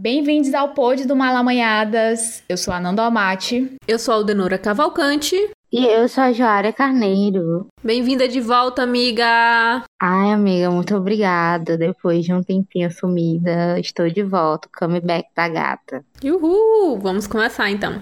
Bem-vindos ao Pod do Malamanhadas. Eu sou a Nando Amati. Eu sou a Aldenora Cavalcante. E eu sou a Joária Carneiro. Bem-vinda de volta, amiga! Ai, amiga, muito obrigada. Depois de um tempinho sumida, estou de volta. Comeback da gata. Uhul! Vamos começar então.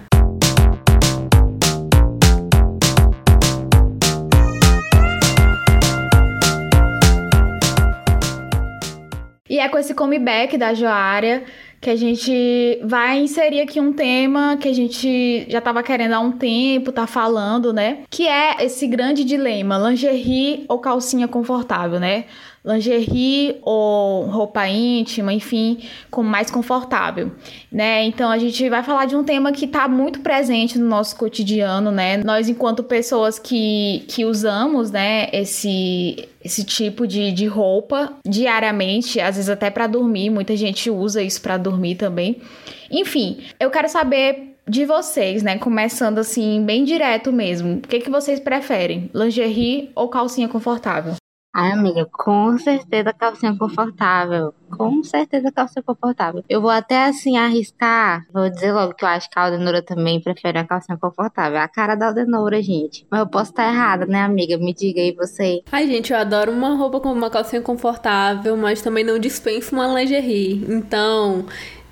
E é com esse comeback da Joária que a gente vai inserir aqui um tema que a gente já estava querendo há um tempo, tá falando, né? Que é esse grande dilema, lingerie ou calcinha confortável, né? Lingerie ou roupa íntima, enfim, como mais confortável, né? Então a gente vai falar de um tema que está muito presente no nosso cotidiano, né? Nós enquanto pessoas que, que usamos, né, esse esse tipo de, de roupa diariamente, às vezes até para dormir, muita gente usa isso para dormir também. Enfim, eu quero saber de vocês, né? Começando assim, bem direto mesmo. O que, que vocês preferem? Lingerie ou calcinha confortável? Ai, amiga, com certeza calcinha confortável. Com certeza calcinha confortável. Eu vou até assim arriscar. Vou dizer logo que eu acho que a Aldenora também prefere a calcinha confortável. A cara da Aldenora, gente. Mas eu posso estar errada, né, amiga? Me diga aí você. Ai, gente, eu adoro uma roupa com uma calcinha confortável, mas também não dispenso uma lingerie. Então,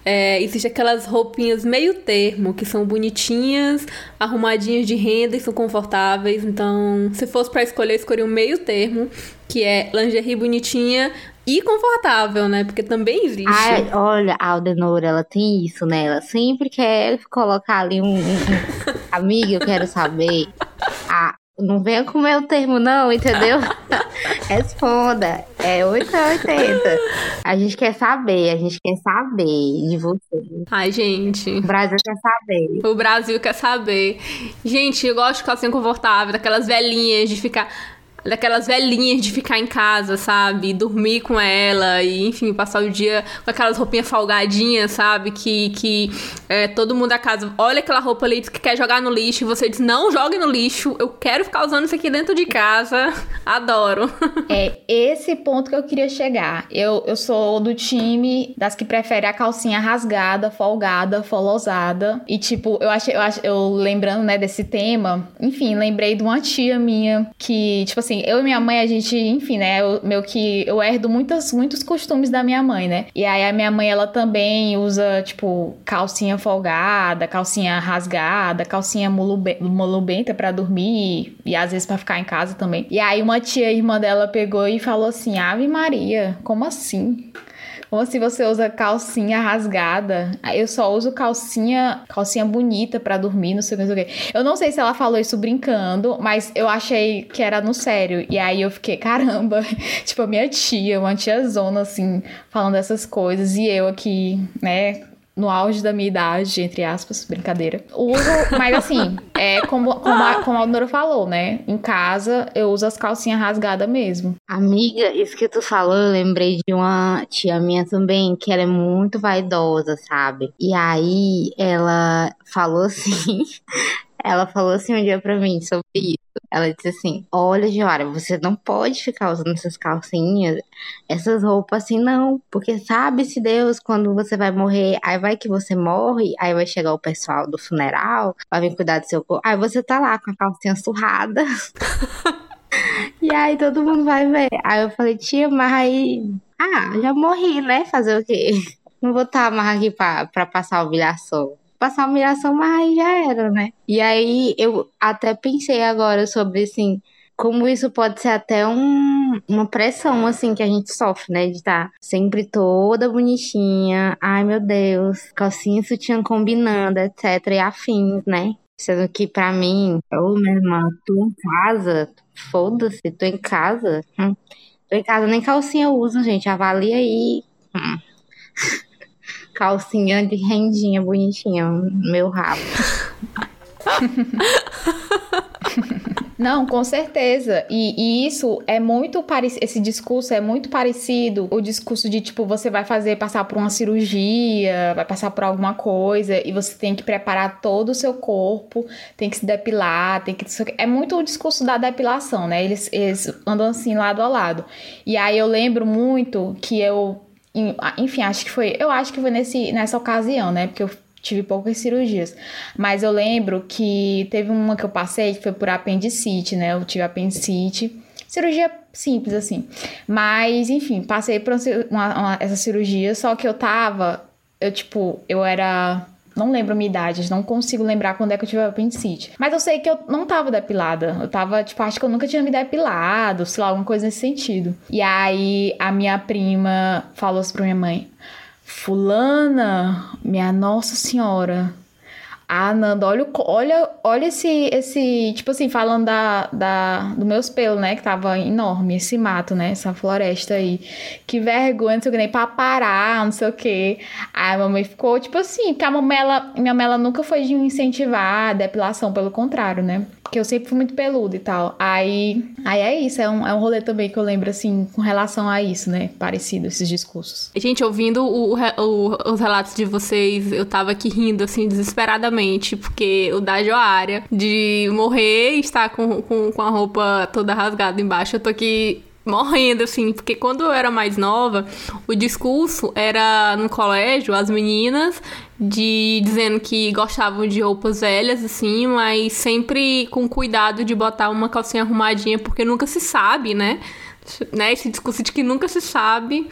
é, existe aquelas roupinhas meio termo, que são bonitinhas, arrumadinhas de renda e são confortáveis. Então, se fosse para escolher, escolher um meio termo, que é lingerie bonitinha e confortável, né? Porque também existe. Ai, olha, a Aldenora, ela tem isso, né? Ela sempre quer colocar ali um... Amiga, eu quero saber. Não venha com o meu termo, não, entendeu? Responda. É 8 ou 80. A gente quer saber, a gente quer saber de você. Ai, gente. O Brasil quer saber. O Brasil quer saber. Gente, eu gosto de calcinha confortável, daquelas velhinhas de ficar daquelas velhinhas de ficar em casa, sabe? Dormir com ela e, enfim, passar o dia com aquelas roupinhas folgadinhas, sabe? Que, que é, todo mundo da casa olha aquela roupa ali que quer jogar no lixo e você diz, não jogue no lixo, eu quero ficar usando isso aqui dentro de casa. Adoro. É esse ponto que eu queria chegar. Eu, eu sou do time das que prefere a calcinha rasgada, folgada, folosada. E, tipo, eu achei, eu, achei, eu lembrando, né, desse tema, enfim, lembrei de uma tia minha que, tipo assim, assim, eu e minha mãe, a gente, enfim, né, eu, meu que eu herdo muitos, muitos costumes da minha mãe, né? E aí a minha mãe, ela também usa, tipo, calcinha folgada, calcinha rasgada, calcinha molubenta para dormir e às vezes para ficar em casa também. E aí uma tia, irmã dela, pegou e falou assim: Ave Maria, como assim? Ou se você usa calcinha rasgada. Eu só uso calcinha, calcinha bonita para dormir, não sei o que. Eu não sei se ela falou isso brincando, mas eu achei que era no sério. E aí eu fiquei, caramba, tipo, a minha tia, uma tia zona, assim, falando essas coisas. E eu aqui, né, no auge da minha idade, entre aspas, brincadeira. Uso, mas assim, é como, como, a, como a falou, né? Em casa eu uso as calcinhas rasgadas mesmo. Amiga, isso que tu falou, eu lembrei de uma tia minha também, que ela é muito vaidosa, sabe? E aí ela falou assim. ela falou assim um dia pra mim sobre isso. Ela disse assim: Olha, Joara, você não pode ficar usando essas calcinhas, essas roupas assim, não. Porque sabe-se Deus, quando você vai morrer, aí vai que você morre, aí vai chegar o pessoal do funeral, vai vir cuidar do seu corpo. Aí você tá lá com a calcinha surrada. e aí todo mundo vai ver. Aí eu falei, tia, mas aí. Ah, já morri, né? Fazer o quê? Não vou estar mais aqui pra, pra passar o bilhação passar humilhação, mas já era, né? E aí eu até pensei agora sobre assim, como isso pode ser até um, uma pressão, assim, que a gente sofre, né? De estar tá sempre toda bonitinha. Ai, meu Deus, calcinha e sutiã combinando, etc. E afins, né? Sendo que pra mim, ô, oh, minha irmã, tô em casa, foda-se, tô em casa. Hum. Tô em casa, nem calcinha eu uso, gente. Avalia aí. Hum calcinha de rendinha bonitinha, meu rabo. Não, com certeza. E, e, isso é muito parecido. Esse discurso é muito parecido. O discurso de tipo, você vai fazer passar por uma cirurgia, vai passar por alguma coisa e você tem que preparar todo o seu corpo, tem que se depilar, tem que. É muito o discurso da depilação, né? Eles, eles andam assim lado a lado. E aí eu lembro muito que eu enfim, acho que foi, eu acho que foi nesse, nessa ocasião, né? Porque eu tive poucas cirurgias. Mas eu lembro que teve uma que eu passei que foi por apendicite, né? Eu tive apendicite. Cirurgia simples, assim. Mas, enfim, passei por uma, uma, essa cirurgia, só que eu tava. Eu, tipo, eu era. Não lembro minha idade, não consigo lembrar quando é que eu tive apendicite. Mas eu sei que eu não tava depilada. Eu tava, tipo, acho que eu nunca tinha me depilado, sei lá, alguma coisa nesse sentido. E aí a minha prima falou assim pra minha mãe: Fulana, minha Nossa Senhora. Ah, Nanda, olha, olha, olha esse, esse, tipo assim, falando da, da, do meus pelos, né, que tava enorme, esse mato, né, essa floresta aí. Que vergonha, não sei o que, nem pra parar, não sei o que. Aí a mamãe ficou, tipo assim, porque a mamãe, ela, minha mãe, ela nunca foi de incentivar a depilação, pelo contrário, né. Porque eu sempre fui muito peluda e tal. Aí, aí é isso, é um, é um rolê também que eu lembro, assim, com relação a isso, né? Parecido, esses discursos. Gente, ouvindo o, o, os relatos de vocês, eu tava aqui rindo, assim, desesperadamente, porque o da Joária, de morrer e estar com, com, com a roupa toda rasgada embaixo, eu tô aqui morrendo, assim, porque quando eu era mais nova, o discurso era no colégio, as meninas de dizendo que gostavam de roupas velhas, assim, mas sempre com cuidado de botar uma calcinha arrumadinha, porque nunca se sabe, né? né? Esse discurso de que nunca se sabe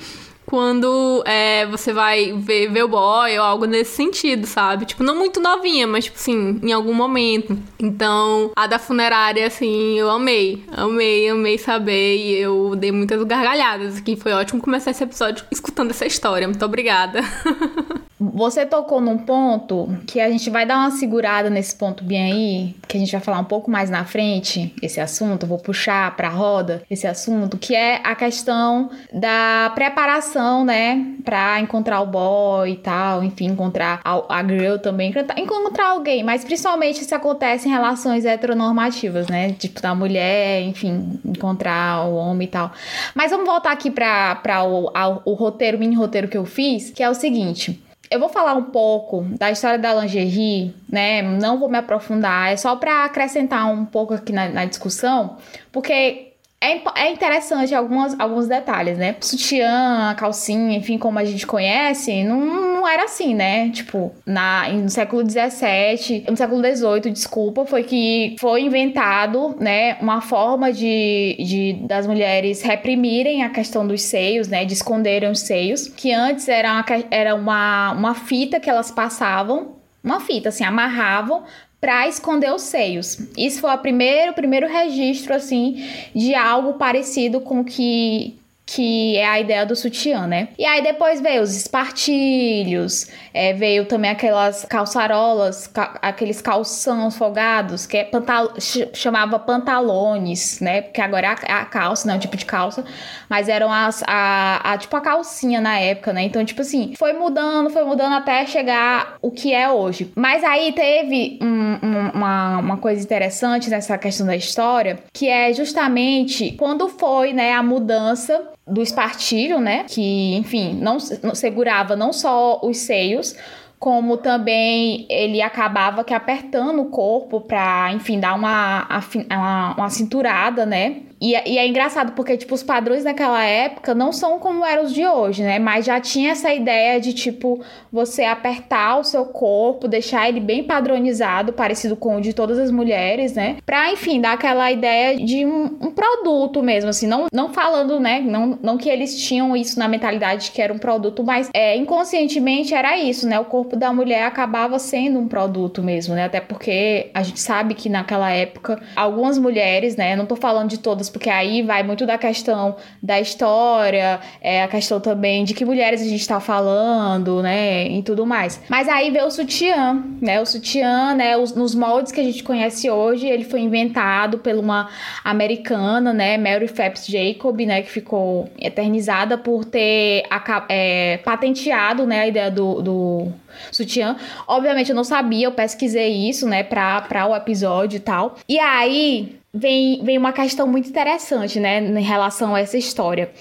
quando é, você vai ver, ver o boy ou algo nesse sentido, sabe? Tipo, não muito novinha, mas, tipo assim, em algum momento. Então, a da funerária, assim, eu amei. Amei, amei saber e eu dei muitas gargalhadas aqui. Foi ótimo começar esse episódio escutando essa história. Muito obrigada. Você tocou num ponto que a gente vai dar uma segurada nesse ponto bem aí, que a gente vai falar um pouco mais na frente, esse assunto, vou puxar pra roda esse assunto, que é a questão da preparação, né, pra encontrar o boy e tal, enfim, encontrar a, a girl também, encontrar alguém, mas principalmente isso acontece em relações heteronormativas, né, tipo da mulher, enfim, encontrar o homem e tal. Mas vamos voltar aqui pra o, o roteiro, mini roteiro que eu fiz, que é o seguinte eu vou falar um pouco da história da lingerie, né? Não vou me aprofundar, é só para acrescentar um pouco aqui na, na discussão, porque é, é interessante algumas, alguns detalhes, né? Sutiã, calcinha, enfim, como a gente conhece, não, não era assim, né? Tipo, na, no século XVII, no século XVIII, desculpa, foi que foi inventado, né, uma forma de, de das mulheres reprimirem a questão dos seios, né? De esconderem os seios, que antes era uma, era uma, uma fita que elas passavam uma fita, assim, amarravam para esconder os seios. Isso foi o primeiro, primeiro registro assim de algo parecido com que que é a ideia do sutiã, né? E aí depois veio os espartilhos, é, veio também aquelas calçarolas, ca aqueles calções folgados, que é pantal chamava pantalones, né? Porque agora é a, a calça, não é um tipo de calça, mas eram as, a, a, tipo a calcinha na época, né? Então, tipo assim, foi mudando, foi mudando até chegar o que é hoje. Mas aí teve um, um, uma, uma coisa interessante nessa questão da história, que é justamente quando foi, né, a mudança do espartilho, né? Que, enfim, não, segurava não só os seios, como também ele acabava que apertando o corpo para, enfim, dar uma, uma, uma cinturada, né? E, e, é engraçado porque, tipo, os padrões naquela época não são como eram os de hoje, né? Mas já tinha essa ideia de, tipo, você apertar o seu corpo, deixar ele bem padronizado, parecido com o de todas as mulheres, né? Pra, enfim, dar aquela ideia de um, um produto mesmo, assim. Não, não falando, né? Não, não que eles tinham isso na mentalidade que era um produto, mas é, inconscientemente era isso, né? O corpo da mulher acabava sendo um produto mesmo, né? Até porque a gente sabe que naquela época, algumas mulheres, né? Não tô falando de todas porque aí vai muito da questão da história, é a questão também de que mulheres a gente está falando, né, e tudo mais. Mas aí veio o sutiã, né, o sutiã, né, os, nos moldes que a gente conhece hoje, ele foi inventado por uma americana, né, Mary Phelps Jacob, né, que ficou eternizada por ter é, patenteado, né, a ideia do, do sutiã. Obviamente eu não sabia, eu pesquisei isso, né, para o episódio e tal. E aí vem, vem uma questão muito interessante, né, em relação a essa história.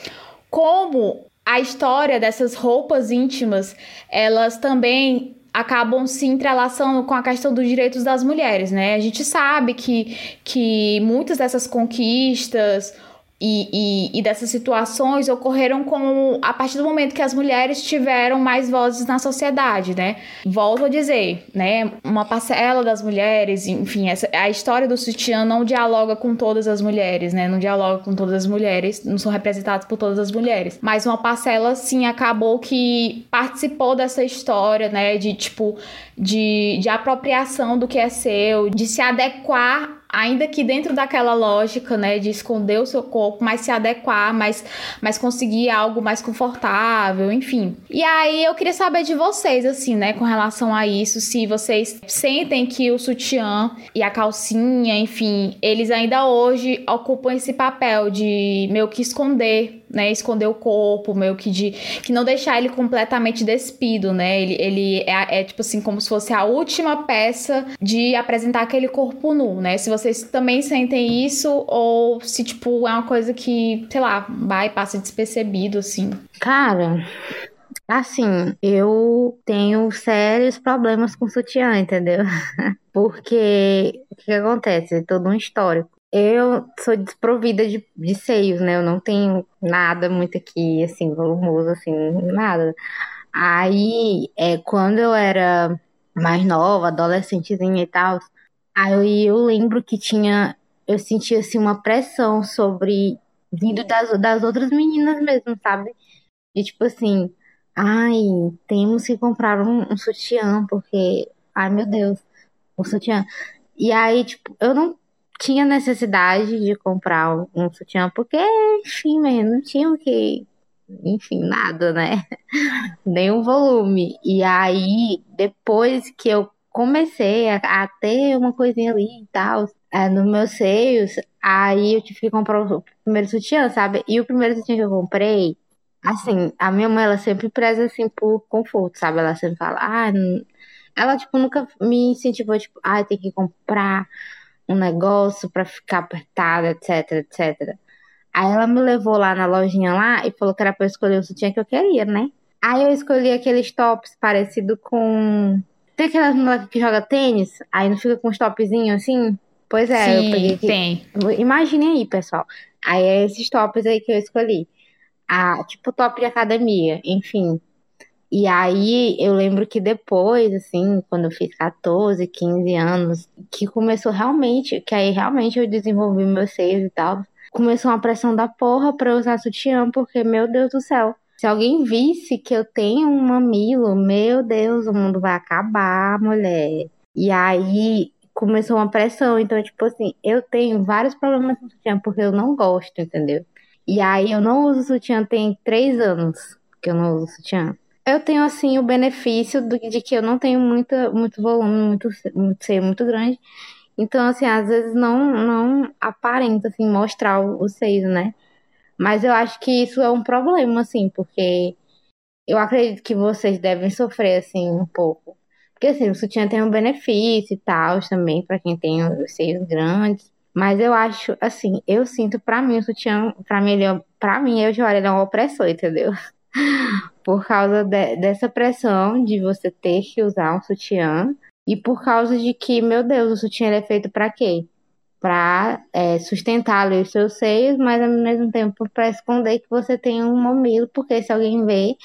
Como a história dessas roupas íntimas, elas também acabam se entrelaçando com a questão dos direitos das mulheres, né? A gente sabe que, que muitas dessas conquistas e, e, e, dessas situações ocorreram com a partir do momento que as mulheres tiveram mais vozes na sociedade, né? Volto a dizer, né? Uma parcela das mulheres, enfim, essa, a história do sutiã não dialoga com todas as mulheres, né? Não dialoga com todas as mulheres, não são representadas por todas as mulheres. Mas uma parcela, sim, acabou que participou dessa história, né? De tipo, de, de apropriação do que é seu, de se adequar ainda que dentro daquela lógica, né, de esconder o seu corpo, mas se adequar, mas, mas conseguir algo mais confortável, enfim. E aí eu queria saber de vocês, assim, né, com relação a isso, se vocês sentem que o sutiã e a calcinha, enfim, eles ainda hoje ocupam esse papel de meio que esconder né, esconder o corpo, meio que de que não deixar ele completamente despido, né? Ele, ele é, é, tipo assim como se fosse a última peça de apresentar aquele corpo nu, né? Se vocês também sentem isso ou se tipo é uma coisa que, sei lá, vai passa despercebido assim. Cara, Assim, eu tenho sérios problemas com sutiã, entendeu? Porque o que acontece? É todo um histórico. Eu sou desprovida de, de seios, né? Eu não tenho nada muito aqui, assim, volumoso, assim, nada. Aí, é, quando eu era mais nova, adolescentezinha e tal, aí eu lembro que tinha, eu sentia, assim, uma pressão sobre, vindo das, das outras meninas mesmo, sabe? E tipo assim, ai, temos que comprar um, um sutiã, porque, ai meu Deus, o sutiã. E aí, tipo, eu não tinha necessidade de comprar um sutiã, porque, enfim, né, não tinha o que. Enfim, nada, né? Nenhum volume. E aí, depois que eu comecei a, a ter uma coisinha ali e tal, é, nos meus seios, aí eu tive que comprar o primeiro sutiã, sabe? E o primeiro sutiã que eu comprei, assim, a minha mãe, ela sempre preza, assim, por conforto, sabe? Ela sempre fala, ah, ela, tipo, nunca me incentivou, tipo, ah, tem que comprar um negócio para ficar apertada, etc, etc. Aí ela me levou lá na lojinha lá e falou que era pra eu escolher o sutiã que eu queria, né? Aí eu escolhi aqueles tops parecido com. Tem aquelas moleques que joga tênis, aí não fica com os topzinhos assim? Pois é, Sim, eu peguei. Aqui. Tem. Imaginem aí, pessoal. Aí é esses tops aí que eu escolhi. Ah, tipo top de academia, enfim. E aí eu lembro que depois, assim, quando eu fiz 14, 15 anos, que começou realmente, que aí realmente eu desenvolvi meus seios e tal. Começou uma pressão da porra pra usar sutiã, porque, meu Deus do céu, se alguém visse que eu tenho um mamilo, meu Deus, o mundo vai acabar, mulher. E aí começou uma pressão. Então, tipo assim, eu tenho vários problemas com sutiã porque eu não gosto, entendeu? E aí eu não uso sutiã tem três anos que eu não uso sutiã eu tenho assim o benefício de que eu não tenho muita, muito volume, muito, muito seio muito grande. Então, assim, às vezes não, não aparenta assim, mostrar o, o seio, né? Mas eu acho que isso é um problema, assim, porque eu acredito que vocês devem sofrer, assim, um pouco. Porque, assim, o sutiã tem um benefício e tal, também, para quem tem os seios grandes. Mas eu acho, assim, eu sinto, pra mim, o sutiã, pra mim, ele é, pra mim, eu já ele é um opressor, entendeu? Por causa de, dessa pressão de você ter que usar um sutiã e por causa de que, meu Deus, o sutiã é feito para quê? Para é, sustentar ali os seus seios, mas ao mesmo tempo para esconder que você tem um mamilo, porque se alguém vê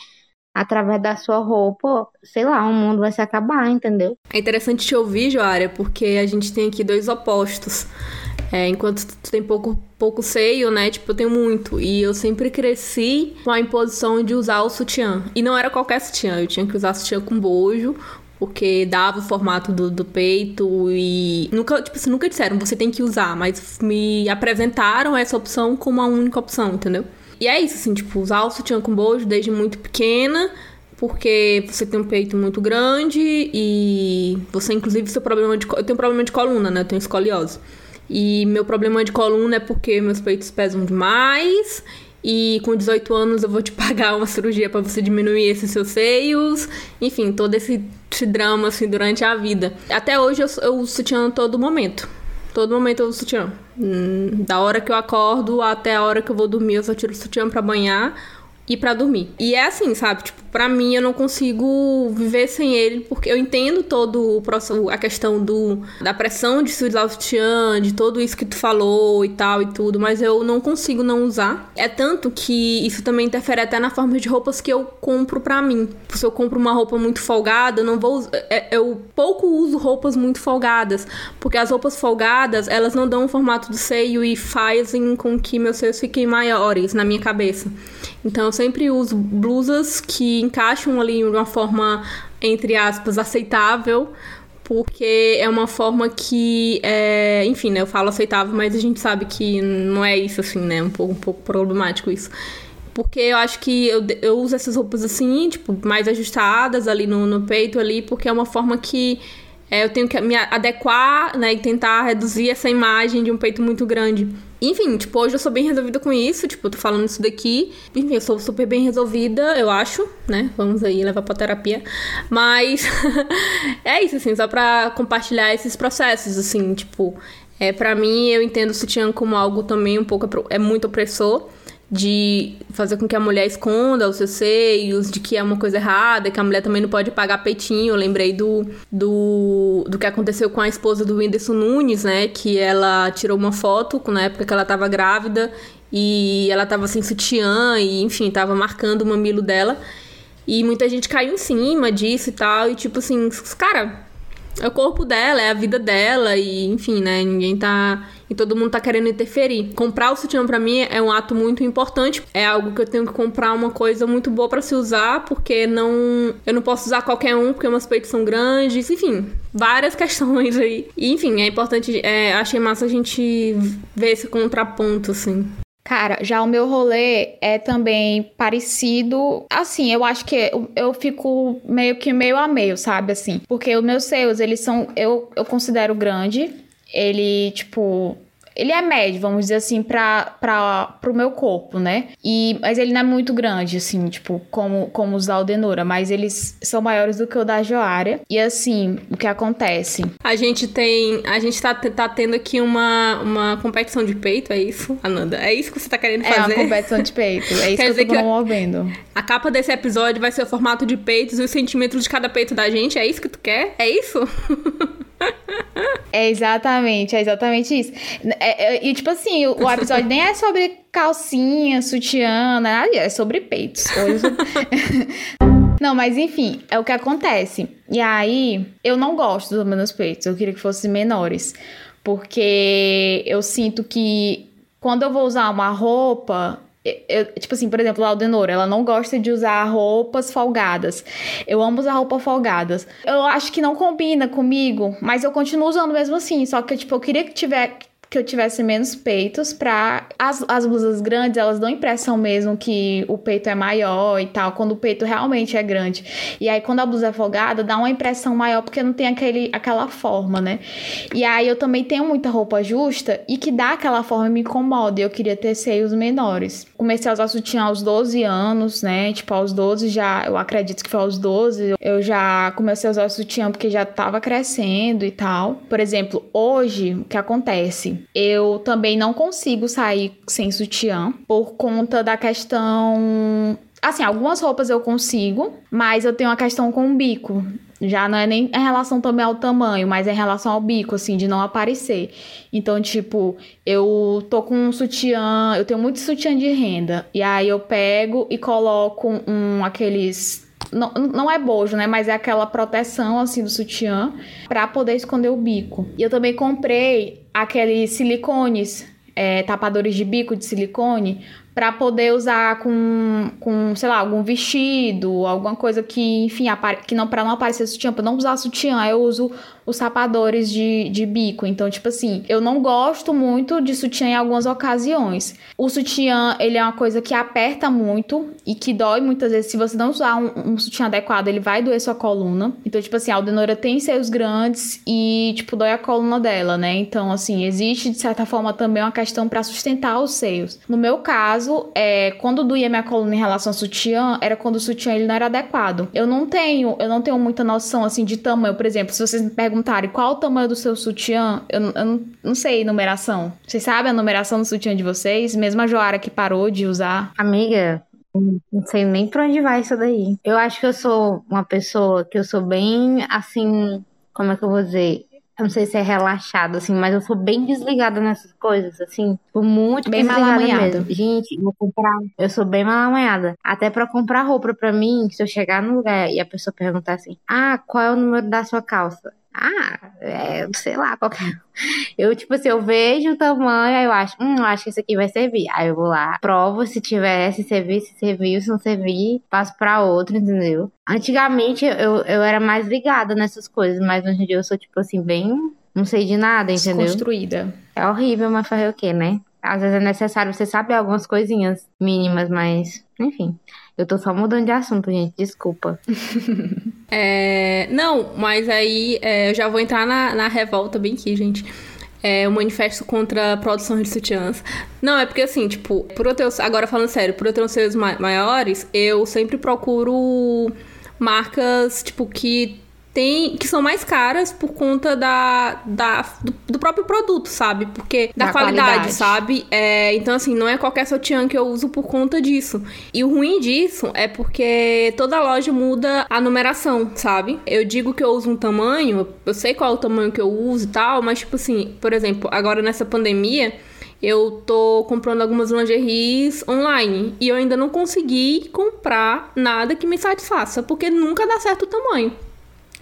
através da sua roupa, sei lá, o mundo vai se acabar, entendeu? É interessante te ouvir, Joária, porque a gente tem aqui dois opostos. É, enquanto tu tem pouco, pouco seio, né? Tipo, eu tenho muito. E eu sempre cresci com a imposição de usar o sutiã. E não era qualquer sutiã, eu tinha que usar sutiã com bojo, porque dava o formato do, do peito e nunca, tipo assim, nunca disseram você tem que usar, mas me apresentaram essa opção como a única opção, entendeu? E é isso, assim, tipo, usar o sutiã com bojo desde muito pequena, porque você tem um peito muito grande e você, inclusive, seu problema de. Eu tenho problema de coluna, né? Eu tenho escoliose. E meu problema de coluna é porque meus peitos pesam demais. E com 18 anos eu vou te pagar uma cirurgia para você diminuir esses seus seios. Enfim, todo esse, drama assim durante a vida. Até hoje eu, eu uso sutiã todo momento. Todo momento eu uso sutiã. Hum, da hora que eu acordo até a hora que eu vou dormir, eu só tiro o sutiã pra banhar e para dormir. E é assim, sabe? Tipo, para mim eu não consigo viver sem ele, porque eu entendo todo o processo, a questão do da pressão de sutiã, de tudo isso que tu falou e tal e tudo, mas eu não consigo não usar. É tanto que isso também interfere até na forma de roupas que eu compro para mim. Se eu compro uma roupa muito folgada, eu não vou é, eu pouco uso roupas muito folgadas, porque as roupas folgadas, elas não dão o formato do seio e fazem com que meus seios fiquem maiores na minha cabeça. Então eu sempre uso blusas que encaixam ali de uma forma, entre aspas, aceitável, porque é uma forma que, é, enfim, né, eu falo aceitável, mas a gente sabe que não é isso, assim, né, um pouco, um pouco problemático isso. Porque eu acho que eu, eu uso essas roupas assim, tipo, mais ajustadas ali no, no peito ali, porque é uma forma que é, eu tenho que me adequar, né, e tentar reduzir essa imagem de um peito muito grande. Enfim, tipo, hoje eu sou bem resolvida com isso, tipo, tô falando isso daqui. Enfim, eu sou super bem resolvida, eu acho, né? Vamos aí levar pra terapia. Mas é isso, assim, só pra compartilhar esses processos, assim, tipo, é, para mim eu entendo o sutiã como algo também um pouco é muito opressor de fazer com que a mulher esconda os seus seios, de que é uma coisa errada, que a mulher também não pode pagar peitinho. Eu lembrei do, do, do que aconteceu com a esposa do Whindersson Nunes, né? Que ela tirou uma foto na época que ela estava grávida e ela estava sem sutiã e, enfim, estava marcando o mamilo dela. E muita gente caiu em cima disso e tal. E tipo assim, cara, é o corpo dela, é a vida dela e, enfim, né? Ninguém tá. E todo mundo tá querendo interferir. Comprar o sutiã para mim é um ato muito importante. É algo que eu tenho que comprar uma coisa muito boa para se usar, porque não. Eu não posso usar qualquer um, porque meus peitos são grandes. Enfim, várias questões aí. E, enfim, é importante. É, achei massa a gente ver esse contraponto, assim. Cara, já o meu rolê é também parecido. Assim, eu acho que eu, eu, fico meio que meio a meio, sabe? Assim, porque os meus seios, eles são. Eu, eu considero grande. Ele, tipo, ele é médio, vamos dizer assim, para o meu corpo, né? E, mas ele não é muito grande, assim, tipo, como, como os da Aldenora, mas eles são maiores do que o da Joária. E assim, o que acontece? A gente tem. A gente tá, tá tendo aqui uma, uma competição de peito, é isso, Ananda? É isso que você tá querendo fazer? É uma competição de peito. É isso Quer que eu tô promovendo. A capa desse episódio vai ser o formato de peitos e os centímetros de cada peito da gente. É isso que tu quer? É isso? É exatamente, é exatamente isso. É, é, e tipo assim, o, o, episódio nem é sobre calcinha, sutiã, nada, é sobre peitos. não, mas enfim, é o que acontece. E aí, eu não gosto dos meus peitos, eu queria que fossem menores. Porque eu sinto que quando eu vou usar uma roupa, eu, tipo assim, por exemplo, a Aldenora, ela não gosta de usar roupas folgadas. Eu amo usar roupa folgadas. Eu acho que não combina comigo, mas eu continuo usando mesmo assim. Só que, tipo, eu queria que tiver que eu tivesse menos peitos pra... As, as blusas grandes, elas dão impressão mesmo que o peito é maior e tal, quando o peito realmente é grande. E aí, quando a blusa é folgada, dá uma impressão maior porque não tem aquele, aquela forma, né? E aí, eu também tenho muita roupa justa e que dá aquela forma e me incomoda. E eu queria ter seios menores. Comecei a usar sutiã aos 12 anos, né? Tipo, aos 12 já... Eu acredito que foi aos 12. Eu já comecei a usar sutiã porque já tava crescendo e tal. Por exemplo, hoje, o que acontece? Eu também não consigo sair sem sutiã por conta da questão. Assim, algumas roupas eu consigo, mas eu tenho uma questão com o bico. Já não é nem em relação também ao tamanho, mas é em relação ao bico, assim, de não aparecer. Então, tipo, eu tô com um sutiã, eu tenho muito sutiã de renda. E aí eu pego e coloco um aqueles não, não é bojo, né? Mas é aquela proteção assim do sutiã para poder esconder o bico. E eu também comprei aqueles silicones, é, tapadores de bico de silicone, para poder usar com, com, sei lá, algum vestido, alguma coisa que, enfim, que não para não aparecer sutiã, para não usar sutiã, eu uso os sapadores de, de bico. Então, tipo assim, eu não gosto muito de sutiã em algumas ocasiões. O sutiã, ele é uma coisa que aperta muito e que dói muitas vezes. Se você não usar um, um sutiã adequado, ele vai doer sua coluna. Então, tipo assim, a Aldenora tem seios grandes e, tipo, dói a coluna dela, né? Então, assim, existe, de certa forma, também uma questão para sustentar os seios. No meu caso, é, quando doía minha coluna em relação ao sutiã, era quando o sutiã ele não era adequado. Eu não tenho, eu não tenho muita noção, assim, de tamanho. Por exemplo, se vocês me perguntam perguntarem qual o tamanho do seu sutiã, eu, eu não, não, sei numeração. Vocês sabem a numeração do sutiã de vocês? Mesmo a Joara que parou de usar. Amiga, Não sei nem pra onde vai isso daí. Eu acho que eu sou uma pessoa que eu sou bem assim. Como é que eu vou dizer? Eu não sei se é relaxado, assim, mas eu sou bem desligada nessas coisas, assim. Tipo, muito bem desligada mesmo. Gente, vou comprar. Eu sou bem malamanhada. Até pra comprar roupa pra mim, se eu chegar no lugar e a pessoa perguntar assim: Ah, qual é o número da sua calça? Ah, é, sei lá, qualquer. Eu, tipo assim, eu vejo o tamanho, aí eu acho, hum, acho que esse aqui vai servir. Aí eu vou lá, provo se tiver, se servir, se serviu, se não servir, passo pra outro, entendeu? Antigamente eu, eu era mais ligada nessas coisas, mas hoje em dia eu sou, tipo assim, bem. Não sei de nada, entendeu? Construída. É horrível, mas fazer o quê, né? Às vezes é necessário você saber algumas coisinhas mínimas, mas, enfim. Eu tô só mudando de assunto, gente. Desculpa. é, não, mas aí é, eu já vou entrar na, na revolta bem aqui, gente. É um manifesto contra a produção de sutiãs. Não, é porque assim, tipo, por eu ter, agora falando sério, por eu ter uns seios maiores, eu sempre procuro marcas, tipo, que tem que são mais caras por conta da, da do, do próprio produto, sabe? Porque da, da qualidade, qualidade, sabe? É, então assim, não é qualquer sutiã que eu uso por conta disso. E o ruim disso é porque toda loja muda a numeração, sabe? Eu digo que eu uso um tamanho, eu sei qual é o tamanho que eu uso e tal, mas tipo assim, por exemplo, agora nessa pandemia, eu tô comprando algumas lingeries online e eu ainda não consegui comprar nada que me satisfaça, porque nunca dá certo o tamanho.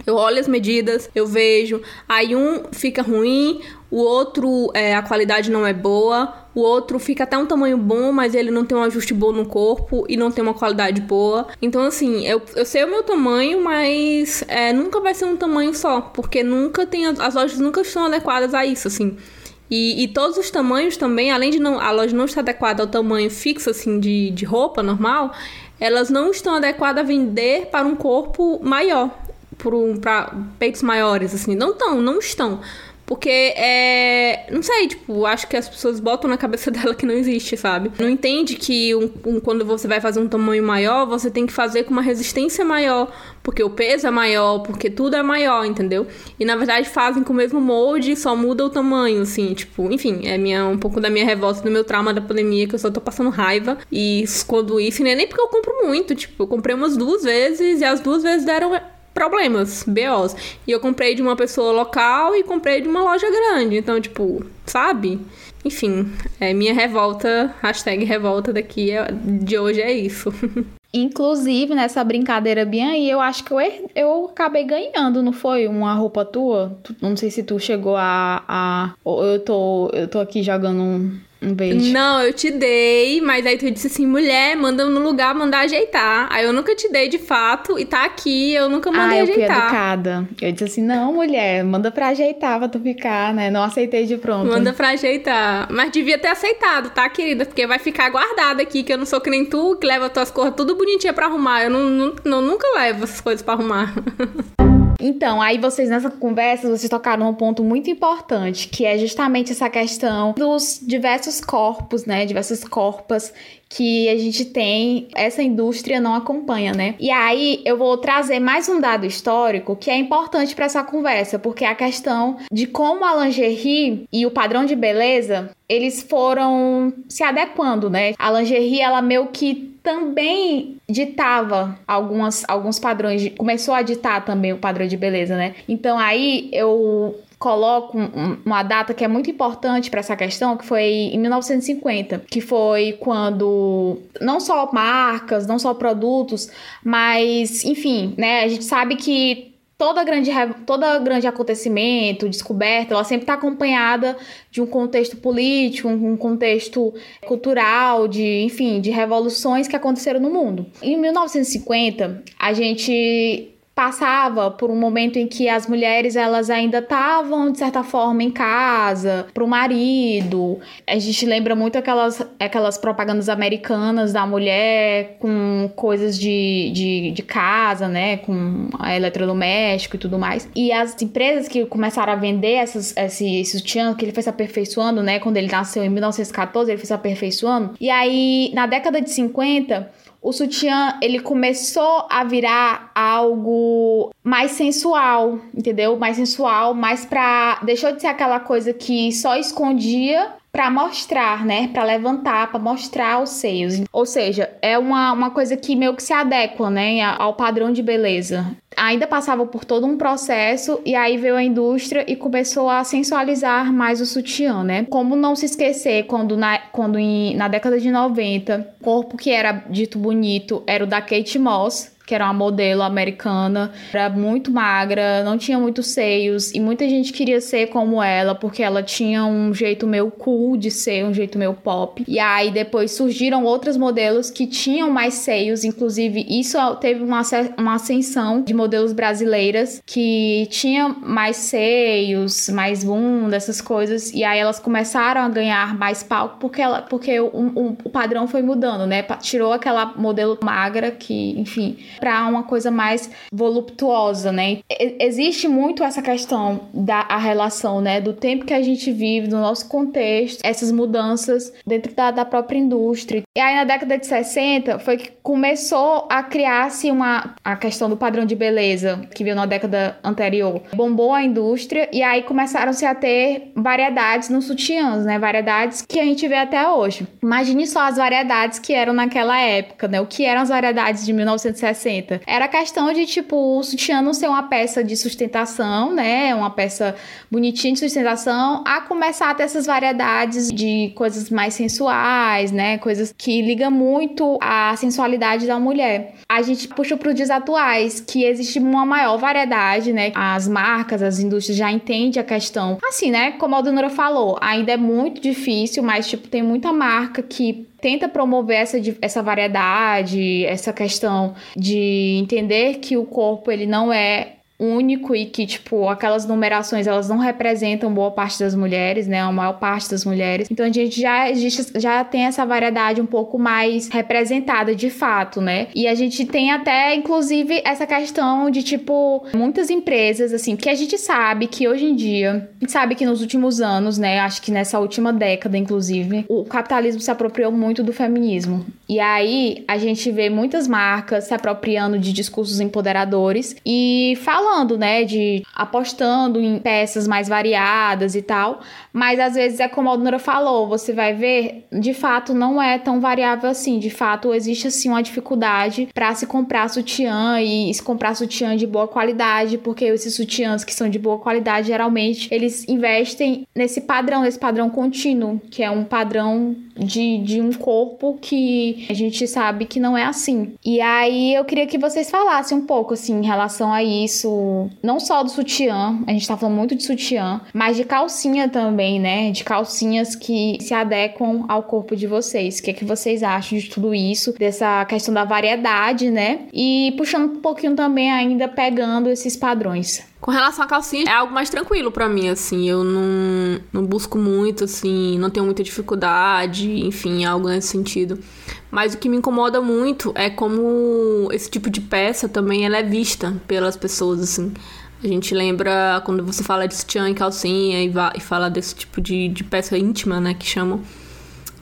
Eu olho as medidas, eu vejo, aí um fica ruim, o outro é, a qualidade não é boa, o outro fica até um tamanho bom, mas ele não tem um ajuste bom no corpo e não tem uma qualidade boa. Então, assim, eu, eu sei o meu tamanho, mas é, nunca vai ser um tamanho só, porque nunca tem. As lojas nunca estão adequadas a isso, assim. E, e, todos os tamanhos também, além de não, a loja não estar adequada ao tamanho fixo, assim, de, de roupa normal, elas não estão adequadas a vender para um corpo maior para peitos maiores, assim. Não estão, não estão. Porque é. Não sei, tipo, acho que as pessoas botam na cabeça dela que não existe, sabe? Não entende que um, um, quando você vai fazer um tamanho maior, você tem que fazer com uma resistência maior. Porque o peso é maior, porque tudo é maior, entendeu? E na verdade fazem com o mesmo molde, só muda o tamanho, assim, tipo, enfim, é minha, um pouco da minha revolta, do meu trauma da pandemia, que eu só tô passando raiva. E quando isso, nem, nem porque eu compro muito, tipo, eu comprei umas duas vezes e as duas vezes deram problemas, BOs. E eu comprei de uma pessoa local e comprei de uma loja grande. Então, tipo, sabe? Enfim, é minha revolta, hashtag revolta daqui é, de hoje é isso. Inclusive, nessa brincadeira bem aí, eu acho que eu, eu acabei ganhando, não foi? Uma roupa tua? Não sei se tu chegou a. a eu, tô, eu tô aqui jogando um, um beijo. Não, eu te dei, mas aí tu disse assim, mulher, manda no lugar, mandar ajeitar. Aí eu nunca te dei de fato e tá aqui, eu nunca mandei ah, eu ajeitar. Fui educada. Eu disse assim, não, mulher, manda pra ajeitar pra tu ficar, né? Não aceitei de pronto. Manda pra ajeitar. Mas devia ter aceitado, tá, querida? Porque vai ficar guardada aqui, que eu não sou que nem tu, que leva tuas cores tudo bonitinha pra arrumar. Eu não, não, não nunca levo essas coisas pra arrumar. Então, aí vocês nessa conversa, vocês tocaram um ponto muito importante, que é justamente essa questão dos diversos corpos, né? Diversas corpas que a gente tem, essa indústria não acompanha, né? E aí eu vou trazer mais um dado histórico que é importante para essa conversa, porque é a questão de como a lingerie e o padrão de beleza, eles foram se adequando, né? A lingerie ela meio que também ditava algumas, alguns padrões, de, começou a ditar também o padrão de beleza, né? Então aí eu coloco uma data que é muito importante para essa questão, que foi em 1950, que foi quando não só marcas, não só produtos, mas enfim, né, a gente sabe que toda grande toda grande acontecimento, descoberta, ela sempre está acompanhada de um contexto político, um contexto cultural, de, enfim, de revoluções que aconteceram no mundo. Em 1950, a gente passava por um momento em que as mulheres elas ainda estavam de certa forma em casa para o marido. A gente lembra muito aquelas aquelas propagandas americanas da mulher com coisas de, de, de casa né? Com eletrodoméstico e tudo mais. E as empresas que começaram a vender essas, esse sutiã que ele foi se aperfeiçoando né? Quando ele nasceu em 1914 ele foi se aperfeiçoando. E aí na década de 50 o sutiã ele começou a virar algo mais sensual, entendeu? Mais sensual, mais pra. Deixou de ser aquela coisa que só escondia para mostrar, né? Para levantar, para mostrar os seios. Ou seja, é uma, uma coisa que meio que se adequa, né, ao padrão de beleza. Ainda passava por todo um processo e aí veio a indústria e começou a sensualizar mais o sutiã, né? Como não se esquecer quando na, quando em, na década de 90, o corpo que era dito bonito era o da Kate Moss, que era uma modelo americana, era muito magra, não tinha muitos seios e muita gente queria ser como ela porque ela tinha um jeito meio cool de ser, um jeito meio pop. E aí depois surgiram outras modelos que tinham mais seios, inclusive isso teve uma, uma ascensão de modelos brasileiras que tinham mais seios, mais bunda, essas coisas, e aí elas começaram a ganhar mais palco porque ela porque o, o, o padrão foi mudando, né? Tirou aquela modelo magra que, enfim, para uma coisa mais voluptuosa, né? Existe muito essa questão da a relação, né, do tempo que a gente vive, do nosso contexto, essas mudanças dentro da, da própria indústria. E aí na década de 60 foi que começou a criar-se uma a questão do padrão de beleza que veio na década anterior. Bombou a indústria e aí começaram-se a ter variedades nos sutiãs, né? Variedades que a gente vê até hoje. Imagine só as variedades que eram naquela época, né? O que eram as variedades de 1960 60. Era questão de, tipo, o sutiã não ser uma peça de sustentação, né? Uma peça bonitinha de sustentação, a começar a ter essas variedades de coisas mais sensuais, né? Coisas que ligam muito à sensualidade da mulher. A gente puxa para os dias atuais, que existe uma maior variedade, né? As marcas, as indústrias já entendem a questão. Assim, né? Como a Donora falou, ainda é muito difícil, mas, tipo, tem muita marca que tenta promover essa, essa variedade, essa questão de entender que o corpo ele não é único e que, tipo, aquelas numerações elas não representam boa parte das mulheres, né? A maior parte das mulheres. Então a gente já, existe, já tem essa variedade um pouco mais representada de fato, né? E a gente tem até, inclusive, essa questão de, tipo, muitas empresas, assim, que a gente sabe que hoje em dia, a gente sabe que nos últimos anos, né? Acho que nessa última década, inclusive, o capitalismo se apropriou muito do feminismo. E aí a gente vê muitas marcas se apropriando de discursos empoderadores e fala falando, né, de apostando em peças mais variadas e tal, mas às vezes é como a Aldonora falou, você vai ver, de fato não é tão variável assim, de fato existe assim uma dificuldade para se comprar sutiã e se comprar sutiã de boa qualidade, porque esses sutiãs que são de boa qualidade, geralmente eles investem nesse padrão, nesse padrão contínuo, que é um padrão de, de um corpo que a gente sabe que não é assim. E aí eu queria que vocês falassem um pouco assim em relação a isso, não só do sutiã, a gente tá falando muito de sutiã, mas de calcinha também, né? De calcinhas que se adequam ao corpo de vocês. O que é que vocês acham de tudo isso? Dessa questão da variedade, né? E puxando um pouquinho também ainda pegando esses padrões. Com relação à calcinha, é algo mais tranquilo para mim, assim. Eu não, não busco muito, assim, não tenho muita dificuldade, enfim, algo nesse sentido. Mas o que me incomoda muito é como esse tipo de peça também ela é vista pelas pessoas, assim. A gente lembra quando você fala de sutiã e calcinha e, e fala desse tipo de, de peça íntima, né, que chamam.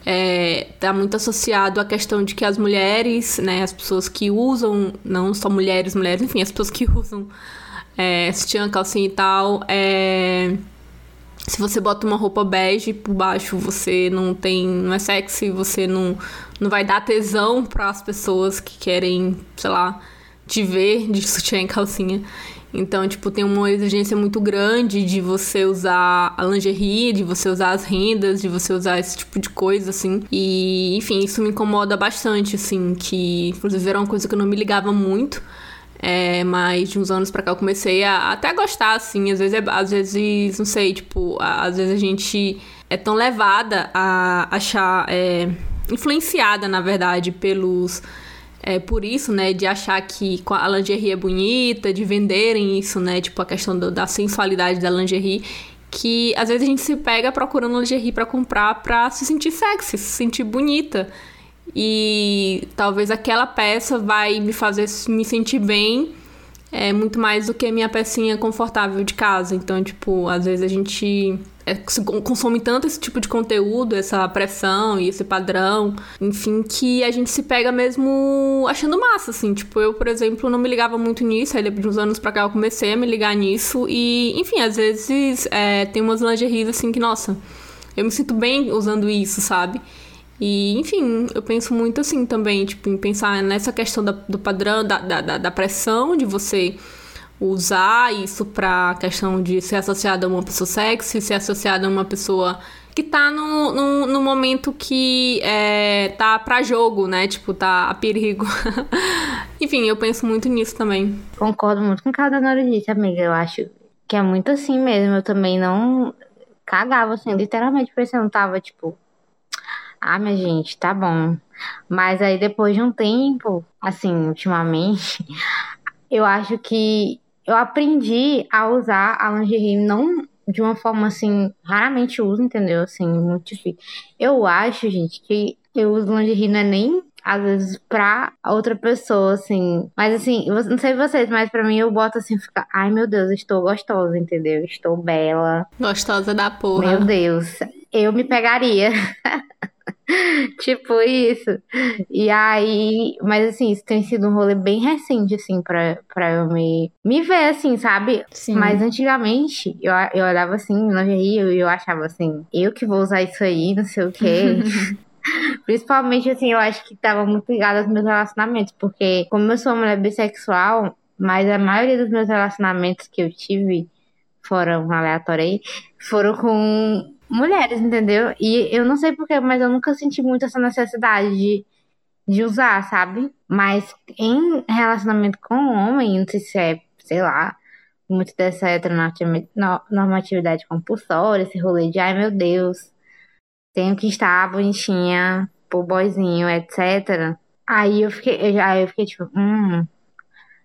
É, tá muito associado à questão de que as mulheres, né, as pessoas que usam, não só mulheres, mulheres, enfim, as pessoas que usam é, sutiã, calcinha e tal, é, se você bota uma roupa bege por baixo, você não tem, não é sexy, você não, não vai dar tesão para as pessoas que querem, sei lá, te ver de sutiã e calcinha. Então, tipo, tem uma exigência muito grande de você usar a lingerie, de você usar as rendas, de você usar esse tipo de coisa, assim. E, enfim, isso me incomoda bastante, assim, que, inclusive, era uma coisa que eu não me ligava muito. É, mas de uns anos pra cá eu comecei a até gostar, assim. Às vezes, é, às vezes não sei, tipo, a, às vezes a gente é tão levada a achar. É, influenciada, na verdade, pelos. É, por isso, né, de achar que a lingerie é bonita, de venderem isso, né, tipo a questão do, da sensualidade da lingerie, que às vezes a gente se pega procurando lingerie para comprar pra se sentir sexy, se sentir bonita. E talvez aquela peça vai me fazer me sentir bem é muito mais do que minha pecinha confortável de casa. Então, tipo, às vezes a gente é, consome tanto esse tipo de conteúdo, essa pressão e esse padrão, enfim, que a gente se pega mesmo achando massa, assim. Tipo, eu, por exemplo, não me ligava muito nisso, aí de uns anos pra cá eu comecei a me ligar nisso e, enfim, às vezes é, tem umas lingeries assim que, nossa Eu me sinto bem usando isso, sabe? E, enfim, eu penso muito assim também, tipo, em pensar nessa questão da, do padrão, da, da, da pressão de você usar isso pra questão de ser associada a uma pessoa sexy, ser associada a uma pessoa que tá no, no, no, momento que é, tá pra jogo, né? Tipo, tá a perigo. Enfim, eu penso muito nisso também. Concordo muito com o que a Dona disse, amiga. Eu acho que é muito assim mesmo. Eu também não cagava, assim, literalmente, não tava, tipo, ah, minha gente, tá bom. Mas aí depois de um tempo, assim, ultimamente, eu acho que eu aprendi a usar a lingerie não de uma forma assim, raramente uso, entendeu? Assim, muito difícil. Eu acho, gente, que eu uso lingerie não é nem às vezes pra outra pessoa, assim. Mas assim, não sei vocês, mas pra mim eu boto assim, fica, ai meu Deus, estou gostosa, entendeu? Estou bela. Gostosa da porra. Meu Deus, eu me pegaria. tipo isso. E aí, mas assim, isso tem sido um rolê bem recente, assim, pra, pra eu me, me ver, assim, sabe? Sim. Mas antigamente, eu, eu olhava assim, lingerie, e eu achava assim, eu que vou usar isso aí, não sei o quê. Principalmente, assim, eu acho que tava muito ligado aos meus relacionamentos, porque como eu sou uma mulher bissexual, mas a maioria dos meus relacionamentos que eu tive, fora um aleatório aí, foram com mulheres, entendeu? E eu não sei porquê, mas eu nunca senti muito essa necessidade de, de usar, sabe? Mas em relacionamento com homem, não sei se é, sei lá, muito dessa heteronormatividade compulsória, esse rolê de, ai meu Deus, tenho que estar bonitinha pro boyzinho, etc. Aí eu fiquei, aí eu fiquei tipo, hum,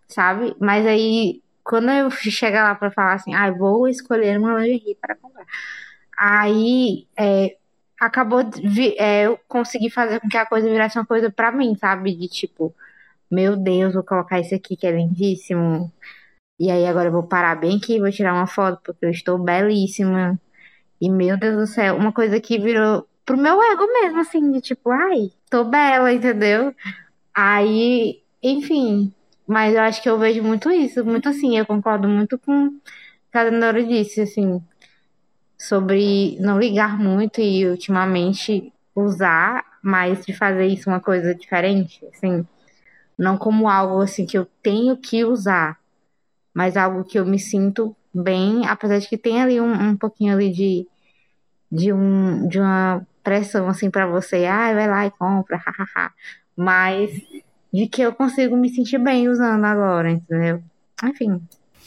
sabe? Mas aí, quando eu chegar lá pra falar assim, ai, ah, vou escolher uma lingerie para comprar Aí é, acabou de, é, eu consegui fazer com que a coisa virasse uma coisa para mim, sabe? De tipo, meu Deus, vou colocar esse aqui que é lindíssimo. E aí agora eu vou parar bem aqui, vou tirar uma foto porque eu estou belíssima. E meu Deus do céu, uma coisa que virou pro meu ego mesmo, assim, de tipo, ai, tô bela, entendeu? Aí, enfim, mas eu acho que eu vejo muito isso, muito assim, eu concordo muito com o que a Dona disse, assim, sobre não ligar muito e ultimamente usar, mas de fazer isso uma coisa diferente, assim, não como algo assim que eu tenho que usar, mas algo que eu me sinto bem, apesar de que tem ali um, um pouquinho ali de de um de uma pressão assim para você, ah, vai lá e compra, hahaha, mas de que eu consigo me sentir bem usando agora, entendeu? Enfim,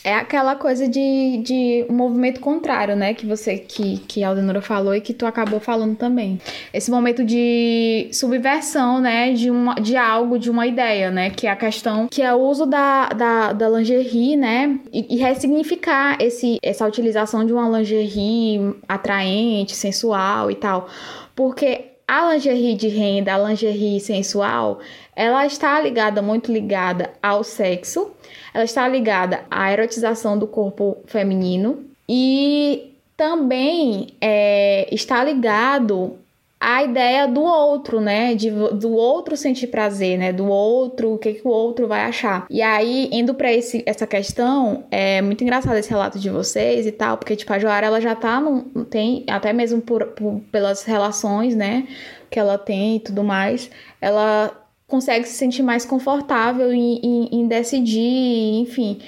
é aquela coisa de, de um movimento contrário, né? Que você, que, que a Aldenora falou e que tu acabou falando também. Esse momento de subversão, né? De, uma, de algo, de uma ideia, né? Que é a questão, que é o uso da, da, da lingerie, né? E, e ressignificar esse, essa utilização de uma lingerie atraente, sensual e tal. Porque a lingerie de renda, a lingerie sensual, ela está ligada, muito ligada ao sexo, ela está ligada à erotização do corpo feminino. E também é, está ligado à ideia do outro, né? De, do outro sentir prazer, né? Do outro, o que, que o outro vai achar. E aí, indo para essa questão, é muito engraçado esse relato de vocês e tal, porque, tipo, a Joara, ela já tá, no, tem, até mesmo por, por, pelas relações, né? Que ela tem e tudo mais, ela consegue se sentir mais confortável em, em, em decidir, enfim.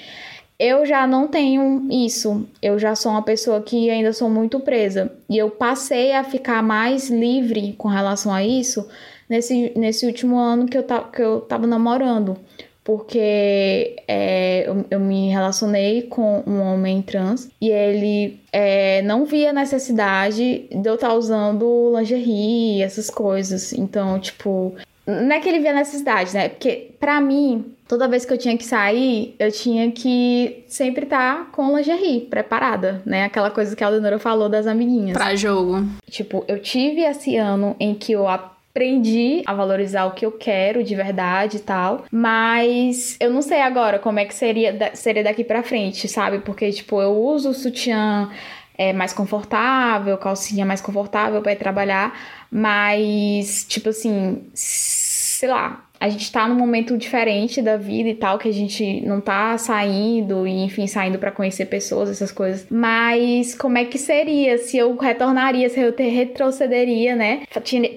Eu já não tenho isso. Eu já sou uma pessoa que ainda sou muito presa. E eu passei a ficar mais livre com relação a isso nesse, nesse último ano que eu, que eu tava namorando. Porque é, eu, eu, me relacionei com um homem trans e ele é, não via necessidade de eu estar tá usando lingerie, essas coisas. Então, tipo, não é que ele via necessidade, né? Porque, pra mim, toda vez que eu tinha que sair, eu tinha que sempre estar tá com lingerie preparada, né? Aquela coisa que a Leonora falou das amiguinhas. Pra jogo. Tipo, eu tive esse ano em que eu aprendi a valorizar o que eu quero de verdade e tal, mas eu não sei agora como é que seria, seria daqui pra frente, sabe? Porque, tipo, eu uso o sutiã é, mais confortável, calcinha mais confortável para ir trabalhar, mas, tipo assim, sei lá, a gente tá num momento diferente da vida e tal, que a gente não tá saindo e, enfim, saindo para conhecer pessoas, essas coisas. Mas como é que seria se eu retornaria, se eu ter, retrocederia, né?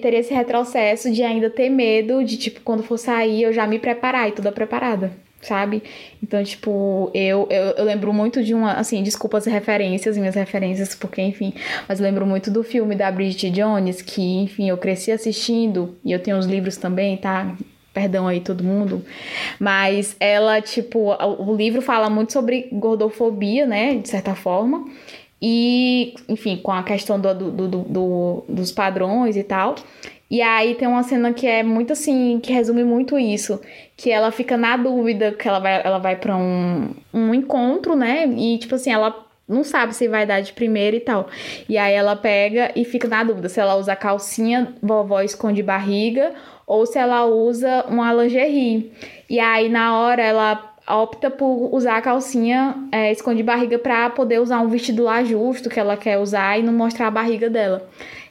Teria esse retrocesso de ainda ter medo de, tipo, quando for sair, eu já me preparar e toda preparada sabe? Então, tipo, eu, eu, eu, lembro muito de uma, assim, desculpa as referências, minhas referências, porque, enfim, mas lembro muito do filme da Bridget Jones, que, enfim, eu cresci assistindo, e eu tenho os livros também, tá? Perdão aí todo mundo, mas ela, tipo, o livro fala muito sobre gordofobia, né, de certa forma, e, enfim, com a questão do, do, do, do dos padrões e tal. E aí tem uma cena que é muito assim, que resume muito isso, que ela fica na dúvida, que ela vai, ela vai para um, um encontro, né? E tipo assim, ela não sabe se vai dar de primeira e tal. E aí ela pega e fica na dúvida se ela usa calcinha, vovó esconde barriga, ou se ela usa uma lingerie. E aí na hora ela opta por usar a calcinha é, esconde barriga para poder usar um vestido lá justo que ela quer usar e não mostrar a barriga dela.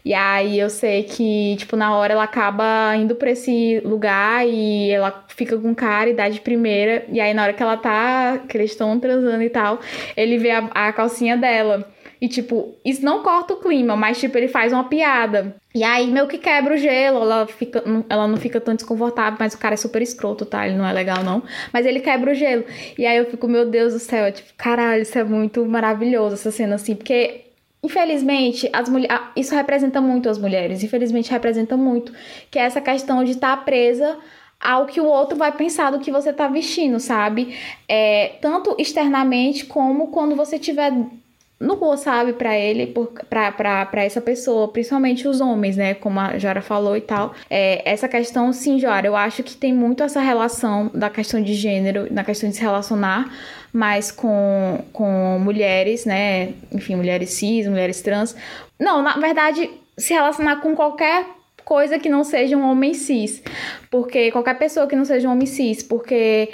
E aí eu sei que, tipo, na hora ela acaba indo pra esse lugar e ela fica com cara e dá de primeira. E aí na hora que ela tá, que eles estão transando e tal, ele vê a, a calcinha dela. E, tipo, isso não corta o clima, mas, tipo, ele faz uma piada. E aí, meio que quebra o gelo, ela, fica, ela não fica tão desconfortável, mas o cara é super escroto, tá? Ele não é legal, não. Mas ele quebra o gelo. E aí eu fico, meu Deus do céu, tipo, caralho, isso é muito maravilhoso, essa cena, assim. Porque Infelizmente, as mulheres, isso representa muito as mulheres, infelizmente representa muito, que é essa questão de estar tá presa ao que o outro vai pensar do que você tá vestindo, sabe? É, tanto externamente como quando você tiver no rua, sabe, para ele, para essa pessoa, principalmente os homens, né, como a Jora falou e tal. É, essa questão, sim, Jora, eu acho que tem muito essa relação da questão de gênero, na questão de se relacionar mais com, com mulheres, né, enfim, mulheres cis, mulheres trans. Não, na verdade, se relacionar com qualquer coisa que não seja um homem cis, porque qualquer pessoa que não seja um homem cis, porque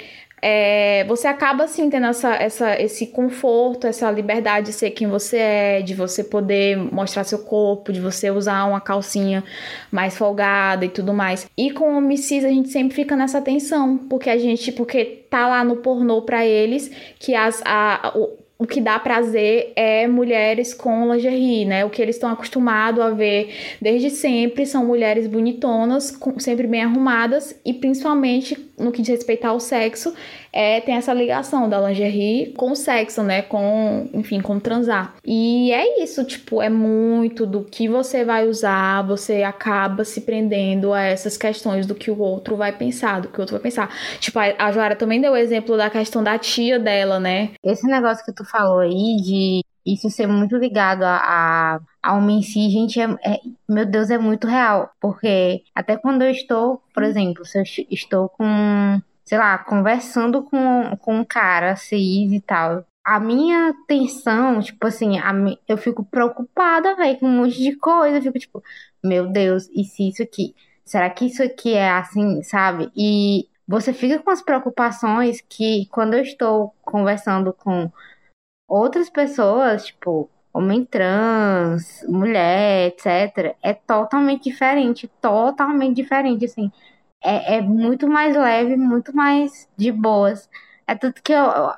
é, você acaba assim tendo essa, essa, esse conforto, essa liberdade de ser quem você é, de você poder mostrar seu corpo, de você usar uma calcinha mais folgada e tudo mais. E com o cis a gente sempre fica nessa tensão, porque a gente, porque tá lá no pornô para eles que as, a, o, o que dá prazer é mulheres com lingerie, né? O que eles estão acostumados a ver desde sempre são mulheres bonitonas, com, sempre bem arrumadas e principalmente no que diz respeito ao sexo, é, tem essa ligação da lingerie com o sexo, né? Com, enfim, com transar. E é isso, tipo, é muito do que você vai usar, você acaba se prendendo a essas questões do que o outro vai pensar, do que o outro vai pensar. Tipo, a, a Joara também deu o exemplo da questão da tia dela, né? Esse negócio que tu falou aí de isso ser muito ligado a, a, a homem em si, gente, é, é, meu Deus, é muito real. Porque até quando eu estou, por exemplo, se eu estou com, sei lá, conversando com, com um cara cis e tal, a minha tensão, tipo assim, a, eu fico preocupada, velho, com um monte de coisa. Eu fico tipo, meu Deus, e se isso aqui? Será que isso aqui é assim, sabe? E você fica com as preocupações que quando eu estou conversando com outras pessoas, tipo, homem trans, mulher, etc., é totalmente diferente, totalmente diferente, assim. É, é muito mais leve, muito mais de boas. É tudo que eu, eu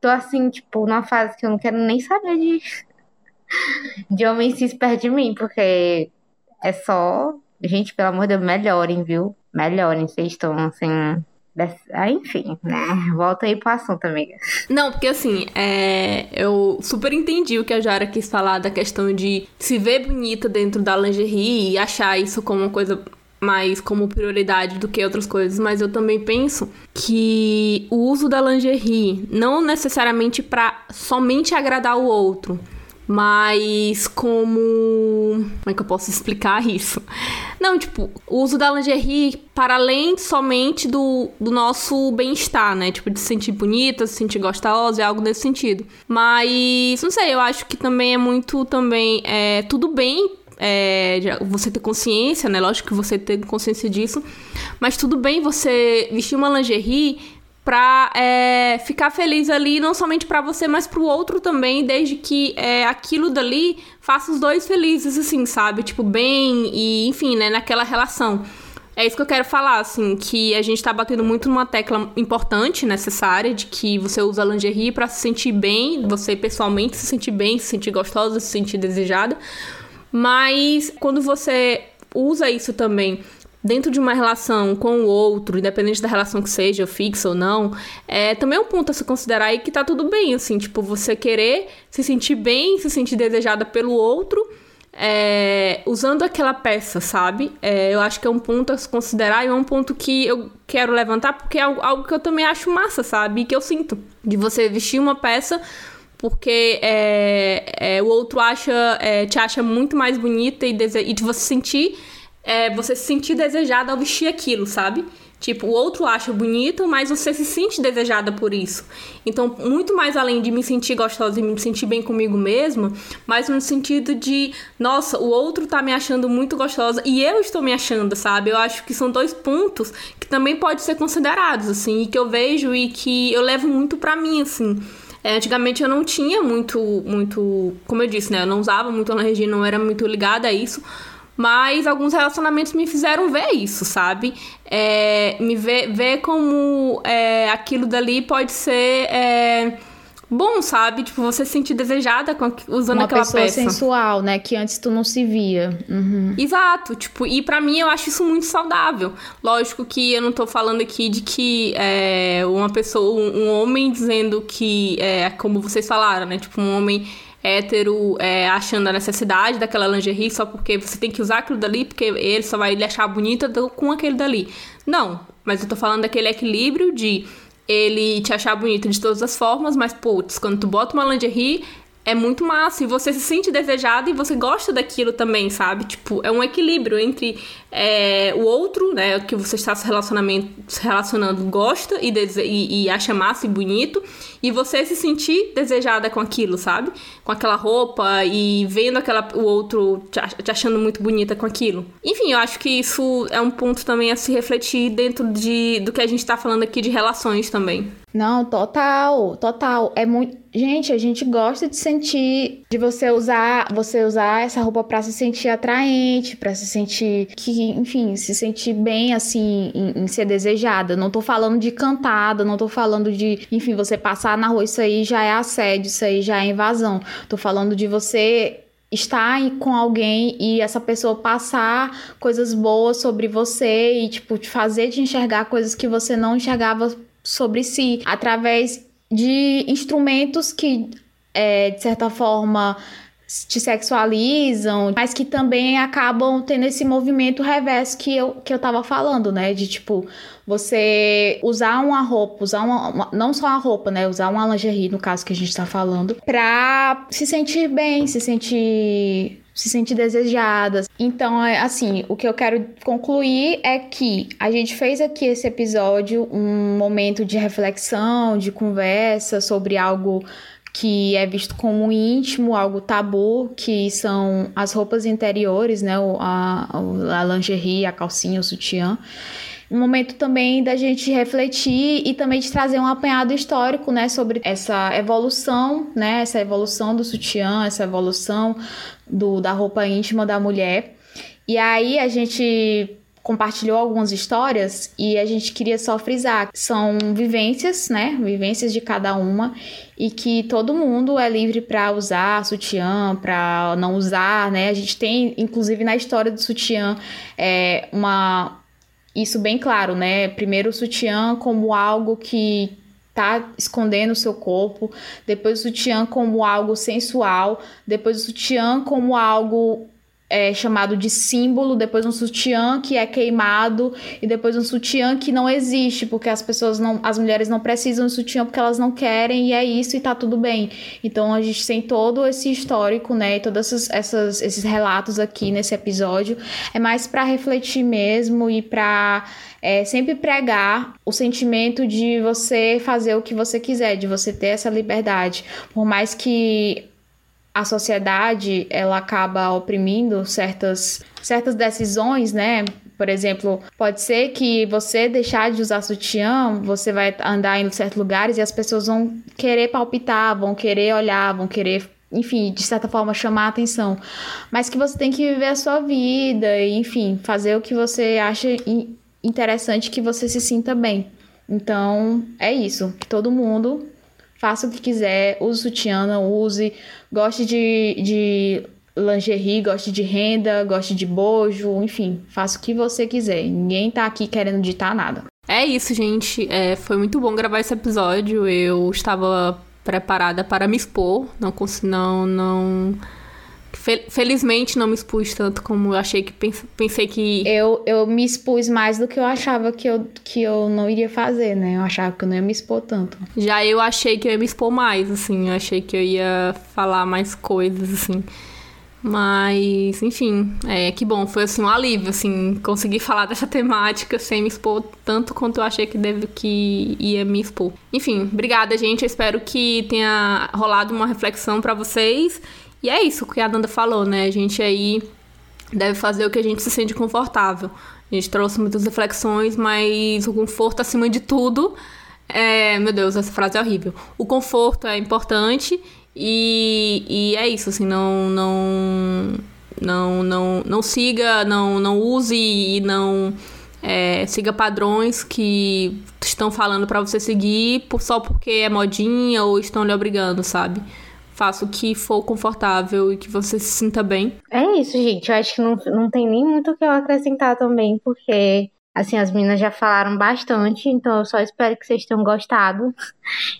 tô assim, tipo, numa fase que eu não quero nem saber de, de homem cis perto de mim, porque é só. Gente, pelo amor de Deus, melhorem, viu? Melhorem, vocês estão assim ah, enfim, né? Volta aí pro assunto, amiga. Não, porque assim, é... eu super entendi o que a Jara quis falar da questão de se ver bonita dentro da lingerie e achar isso como uma coisa mais como prioridade do que outras coisas, mas eu também penso que o uso da lingerie não necessariamente para somente agradar o outro, mas como. Como é que eu posso explicar isso? Não, tipo, o uso da lingerie para além somente do, do nosso bem-estar, né? Tipo, de se sentir bonita, se sentir gostosa, é algo nesse sentido. Mas, não sei, eu acho que também é muito também. É, tudo bem é, você ter consciência, né? Lógico que você ter consciência disso. Mas tudo bem você vestir uma lingerie pra é, ficar feliz ali, não somente para você, mas pro outro também, desde que é, aquilo dali faça os dois felizes, assim, sabe? Tipo, bem e, enfim, né, naquela relação. É isso que eu quero falar, assim, que a gente tá batendo muito numa tecla importante, necessária, de que você usa lingerie para se sentir bem, você pessoalmente se sentir bem, se sentir gostosa, se sentir desejada. Mas quando você usa isso também dentro de uma relação com o outro, independente da relação que seja, fixa ou não, é também um ponto a se considerar aí que tá tudo bem, assim, tipo, você querer se sentir bem, se sentir desejada pelo outro é, usando aquela peça, sabe? É, eu acho que é um ponto a se considerar e é um ponto que eu quero levantar porque é algo que eu também acho massa, sabe? E que eu sinto. De você vestir uma peça porque é, é o outro acha, é, te acha muito mais bonita e, e de você sentir, é, você se sentir desejada ao vestir aquilo, sabe? Tipo, o outro acha bonito, mas você se sente desejada por isso. Então, muito mais além de me sentir gostosa e me sentir bem comigo mesma, mas no sentido de, nossa, o outro tá me achando muito gostosa e eu estou me achando, sabe? Eu acho que são dois pontos que também podem ser considerados, assim, e que eu vejo e que eu levo muito para mim, assim. É, antigamente eu não tinha muito, muito, como eu disse, né? Eu não usava muito na região, não era muito ligada a isso. Mas alguns relacionamentos me fizeram ver isso, sabe? É, me ver, ver como é, aquilo dali pode ser é, bom, sabe? Tipo, você se sentir desejada com, usando Uma aquela pessoa peça. sensual, né? Que antes tu não se via. Uhum. Exato, tipo, e para mim eu acho isso muito saudável. Lógico que eu não tô falando aqui de que é, uma pessoa, um, um homem dizendo que, é, como vocês falaram, né? Tipo, um homem hétero é, achando a necessidade daquela lingerie só porque você tem que usar aquilo dali, porque ele só vai lhe achar bonita com aquele dali. Não, mas eu tô falando daquele equilíbrio de ele te achar bonita de todas as formas, mas, putz, quando tu bota uma lingerie, é muito massa e você se sente desejado e você gosta daquilo também, sabe? Tipo, é um equilíbrio entre é, o outro, né, que você está se, se relacionando, gosta e, e, e, acha massa e bonito, e você se sentir desejada com aquilo, sabe? Com aquela roupa e vendo aquela, o outro te achando muito bonita com aquilo. Enfim, eu acho que isso é um ponto também a se refletir dentro de, do que a gente está falando aqui de relações também. Não, total, total. É muito. Gente, a gente gosta de sentir, de você usar, você usar essa roupa para se sentir atraente, para se sentir que, enfim, se sentir bem assim em, em, ser desejada. Não tô falando de cantada, não tô falando de, enfim, você passar na rua, isso aí já é assédio, isso aí já é invasão. Tô falando de você estar com alguém e essa pessoa passar coisas boas sobre você e tipo te fazer te enxergar coisas que você não enxergava sobre si através de instrumentos que, é, de certa forma, te sexualizam, mas que também acabam tendo esse movimento reverso que eu, que eu tava falando, né? De tipo, você usar uma roupa, usar uma, uma, não só a roupa, né? Usar uma lingerie, no caso que a gente tá falando, pra se sentir bem, se sentir se sentir desejadas. Então, é assim, o que eu quero concluir é que a gente fez aqui esse episódio um momento de reflexão, de conversa sobre algo que é visto como íntimo, algo tabu, que são as roupas interiores, né, a, a lingerie, a calcinha, o sutiã um momento também da gente refletir e também de trazer um apanhado histórico, né, sobre essa evolução, né, essa evolução do sutiã, essa evolução do, da roupa íntima da mulher. E aí a gente compartilhou algumas histórias e a gente queria só frisar são vivências, né? Vivências de cada uma e que todo mundo é livre para usar sutiã, para não usar, né? A gente tem, inclusive na história do sutiã, é, uma isso bem claro, né? Primeiro o sutiã como algo que tá escondendo o seu corpo, depois o sutiã como algo sensual, depois o sutiã como algo é, chamado de símbolo, depois um sutiã que é queimado e depois um sutiã que não existe, porque as pessoas não, as mulheres não precisam de sutiã porque elas não querem e é isso e tá tudo bem. Então a gente tem todo esse histórico, né, e todos essas, essas, esses relatos aqui nesse episódio é mais para refletir mesmo e para é, sempre pregar o sentimento de você fazer o que você quiser, de você ter essa liberdade, por mais que a sociedade ela acaba oprimindo certas, certas decisões, né? Por exemplo, pode ser que você deixar de usar sutiã, você vai andar em certos lugares e as pessoas vão querer palpitar, vão querer olhar, vão querer enfim, de certa forma chamar a atenção, mas que você tem que viver a sua vida e, enfim, fazer o que você acha interessante que você se sinta bem. Então, é isso, todo mundo faça o que quiser, use sutiã, não use, goste de, de lingerie, goste de renda, goste de bojo, enfim, faça o que você quiser. Ninguém tá aqui querendo ditar nada. É isso, gente. É, foi muito bom gravar esse episódio. Eu estava preparada para me expor. Não, não, não. Felizmente não me expus tanto como eu achei que pensei que. Eu, eu me expus mais do que eu achava que eu, que eu não iria fazer, né? Eu achava que eu não ia me expor tanto. Já eu achei que eu ia me expor mais, assim. Eu achei que eu ia falar mais coisas, assim. Mas, enfim, é que bom, foi assim um alívio, assim, conseguir falar dessa temática sem me expor tanto quanto eu achei que deve que ia me expor. Enfim, obrigada, gente. Eu espero que tenha rolado uma reflexão para vocês. E é isso que a Nanda falou, né? A gente aí deve fazer o que a gente se sente confortável. A gente trouxe muitas reflexões, mas o conforto acima de tudo. É, meu Deus, essa frase é horrível. O conforto é importante e, e é isso, assim, não, não, não, não, não siga, não, não use e não é, siga padrões que estão falando para você seguir só porque é modinha ou estão lhe obrigando, sabe? Faça o que for confortável e que você se sinta bem. É isso, gente. Eu acho que não, não tem nem muito o que eu acrescentar também, porque Assim, as meninas já falaram bastante, então eu só espero que vocês tenham gostado.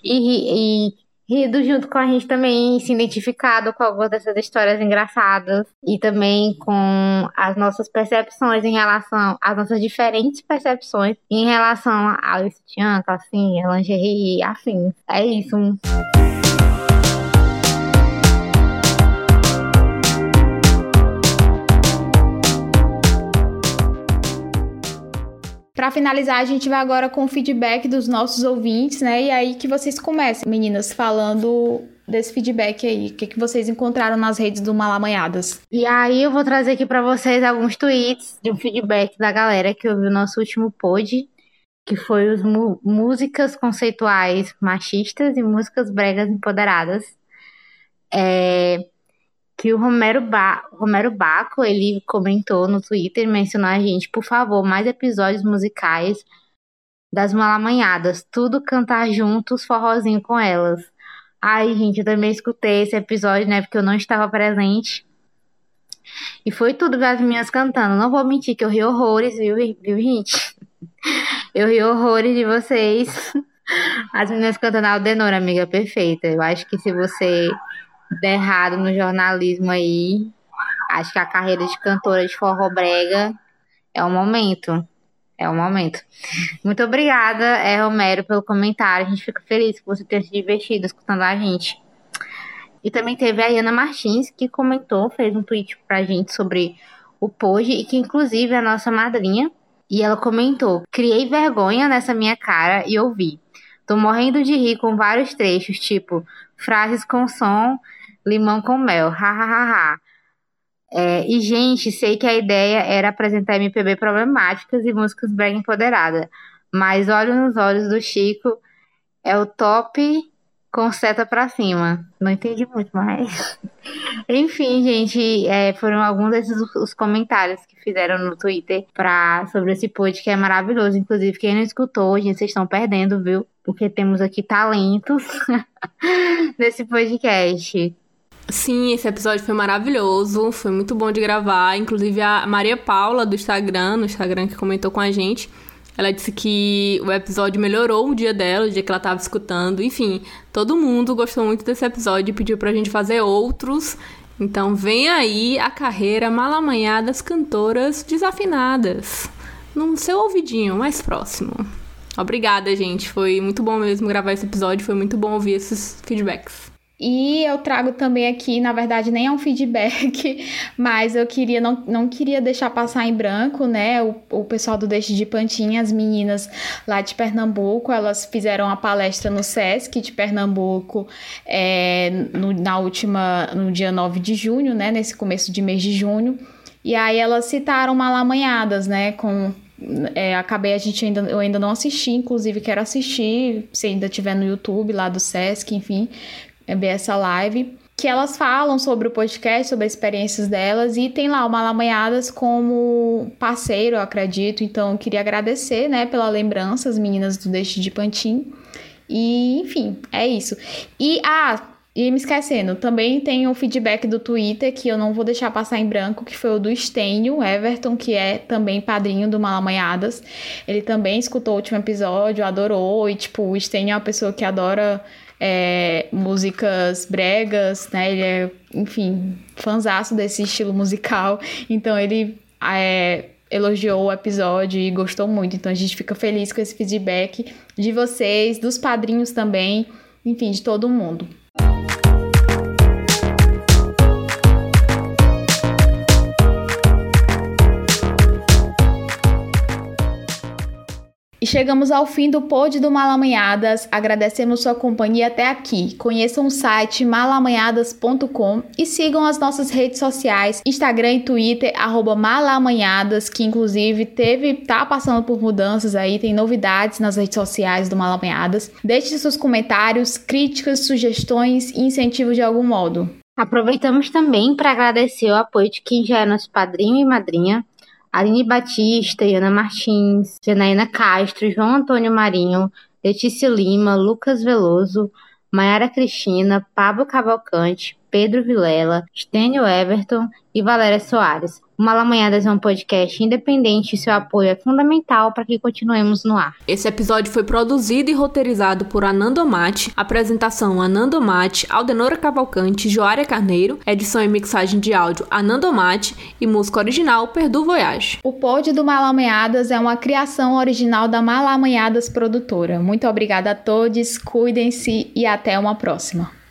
E, e rido junto com a gente também, se identificado com algumas dessas histórias engraçadas e também com as nossas percepções em relação, as nossas diferentes percepções em relação ao sutiã, calcinha, lingerie, afins. É isso. Para finalizar, a gente vai agora com o feedback dos nossos ouvintes, né? E aí que vocês comecem, meninas, falando desse feedback aí. O que, que vocês encontraram nas redes do Malamanhadas? E aí eu vou trazer aqui para vocês alguns tweets de um feedback da galera que ouviu o nosso último pod, que foi os músicas conceituais machistas e músicas bregas empoderadas. É, que o Romero, ba Romero Baco, ele comentou no Twitter, mencionou a gente, por favor, mais episódios musicais das Malamanhadas, tudo cantar juntos, forrozinho com elas. Ai, gente, eu também escutei esse episódio, né, porque eu não estava presente. E foi tudo as minhas cantando. Não vou mentir que eu ri horrores, viu, viu gente? Eu ri horrores de vocês. As meninas cantando Aldenor, amiga, perfeita. Eu acho que se você errado no jornalismo aí, acho que a carreira de cantora de forró brega é o momento. É o momento. Muito obrigada, é, Romero, pelo comentário. A gente fica feliz que você tenha se divertido escutando a gente. E também teve a Ana Martins, que comentou, fez um tweet pra gente sobre o Poj, e que inclusive é a nossa madrinha. E ela comentou: Criei vergonha nessa minha cara e ouvi. Tô morrendo de rir com vários trechos, tipo frases com som limão com mel, hahaha. É, e, gente, sei que a ideia era apresentar MPB problemáticas e músicas bem empoderadas, mas olho nos olhos do Chico, é o top com seta pra cima. Não entendi muito, mas. Enfim, gente, é, foram alguns desses os comentários que fizeram no Twitter pra, sobre esse pod que é maravilhoso. Inclusive, quem não escutou, gente, vocês estão perdendo, viu? Porque temos aqui talentos nesse podcast. Sim, esse episódio foi maravilhoso, foi muito bom de gravar. Inclusive a Maria Paula do Instagram, no Instagram que comentou com a gente, ela disse que o episódio melhorou o dia dela, o dia que ela estava escutando. Enfim, todo mundo gostou muito desse episódio e pediu pra gente fazer outros. Então vem aí a carreira malamanhada das cantoras desafinadas. No seu ouvidinho mais próximo. Obrigada, gente. Foi muito bom mesmo gravar esse episódio. Foi muito bom ouvir esses feedbacks. E eu trago também aqui, na verdade, nem é um feedback, mas eu queria, não, não queria deixar passar em branco, né? O, o pessoal do Deixe de Pantinha, as meninas lá de Pernambuco, elas fizeram a palestra no Sesc de Pernambuco é, no, na última, no dia 9 de junho, né? Nesse começo de mês de junho. E aí elas citaram Malamanhadas, né? Com é, acabei, a gente ainda, eu ainda não assisti, inclusive quero assistir, se ainda tiver no YouTube lá do Sesc, enfim, ver essa live que elas falam sobre o podcast, sobre as experiências delas e tem lá o Malamanhadas como parceiro, eu acredito. Então, eu queria agradecer, né, pela lembrança, as meninas do Deixe de Pantin. E, enfim, é isso. E, ah, e me esquecendo, também tem o feedback do Twitter que eu não vou deixar passar em branco, que foi o do Stênio Everton, que é também padrinho do Malamanhadas. Ele também escutou o último episódio, adorou, e tipo, o Stênio é uma pessoa que adora é, músicas bregas, né? Ele é, enfim, fanzaço desse estilo musical. Então ele é, elogiou o episódio e gostou muito. Então a gente fica feliz com esse feedback de vocês, dos padrinhos também, enfim, de todo mundo. E chegamos ao fim do pod do Malamanhadas. Agradecemos sua companhia até aqui. Conheçam o site malamanhadas.com e sigam as nossas redes sociais, Instagram e Twitter, malamanhadas, que inclusive teve, tá passando por mudanças aí, tem novidades nas redes sociais do Malamanhadas. Deixe seus comentários, críticas, sugestões e incentivos de algum modo. Aproveitamos também para agradecer o apoio de quem já é nosso padrinho e madrinha, Aline Batista, Ana Martins, Janaína Castro, João Antônio Marinho, Letícia Lima, Lucas Veloso, Mayara Cristina, Pablo Cavalcante, Pedro Vilela, Stênio Everton e Valéria Soares. O Malamanhadas é um podcast independente e seu apoio é fundamental para que continuemos no ar. Esse episódio foi produzido e roteirizado por Anando Mate, apresentação Anando Mate, Aldenora Cavalcante, Joária Carneiro, edição e mixagem de áudio Anando Mate e música original Perdu Voyage. O pod do Malamanhadas é uma criação original da Malamanhadas produtora. Muito obrigada a todos, cuidem-se e até uma próxima.